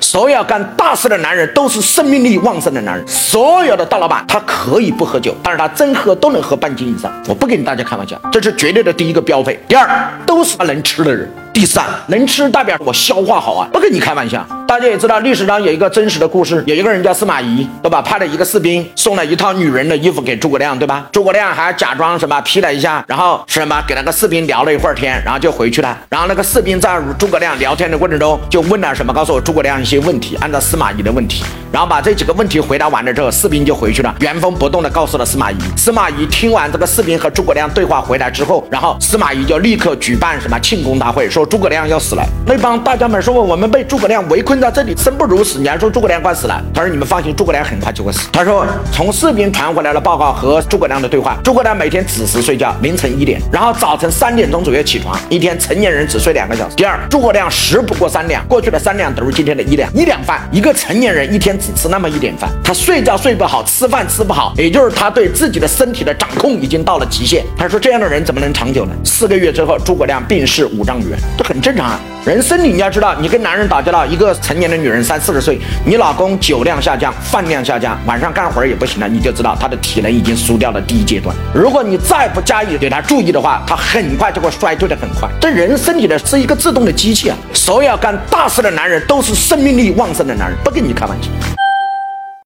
所有干大事的男人都是生命力旺盛的男人。所有的大老板他可以不喝酒，但是他真喝都能喝半斤以上。我不跟大家开玩笑，这是绝对的第一个标配。第二，都是他能吃的人。第三，能吃代表我消化好啊，不跟你开玩笑。大家也知道，历史上有一个真实的故事，有一个人叫司马懿，对吧？派了一个士兵送了一套女人的衣服给诸葛亮，对吧？诸葛亮还假装什么披了一下，然后什么给那个士兵聊了一会儿天，然后就回去了。然后那个士兵在与诸葛亮聊天的过程中就问了什么，告诉我诸葛亮一些问题，按照司马懿的问题，然后把这几个问题回答完了之后，士兵就回去了，原封不动的告诉了司马懿。司马懿听完这个士兵和诸葛亮对话回来之后，然后司马懿就立刻举办什么庆功大会，说诸葛亮要死了。那帮大将们说：“我们被诸葛亮围困在这里，生不如死。”你还说诸葛亮快死了？他说：“你们放心，诸葛亮很快就会死。”他说：“从士兵传回来的报告和诸葛亮的对话，诸葛亮每天子时睡觉，凌晨一点，然后早晨三点钟左右起床，一天成年人只睡两个小时。第二，诸葛亮食不过三两，过去的三两等于今天的一两，一两饭。一个成年人一天只吃那么一点饭，他睡觉睡不好，吃饭吃不好，也就是他对自己的身体的掌控已经到了极限。他说：这样的人怎么能长久呢？四个月之后，诸葛亮病逝五丈原，这很正常啊。”人生你要知道，你跟男人打交道，一个成年的女人三四十岁，你老公酒量下降，饭量下降，晚上干活也不行了，你就知道他的体能已经输掉了第一阶段。如果你再不加以对他注意的话，他很快就会衰退的很快。这人身体的是一个自动的机器啊，所有干大事的男人都是生命力旺盛的男人，不跟你开玩笑。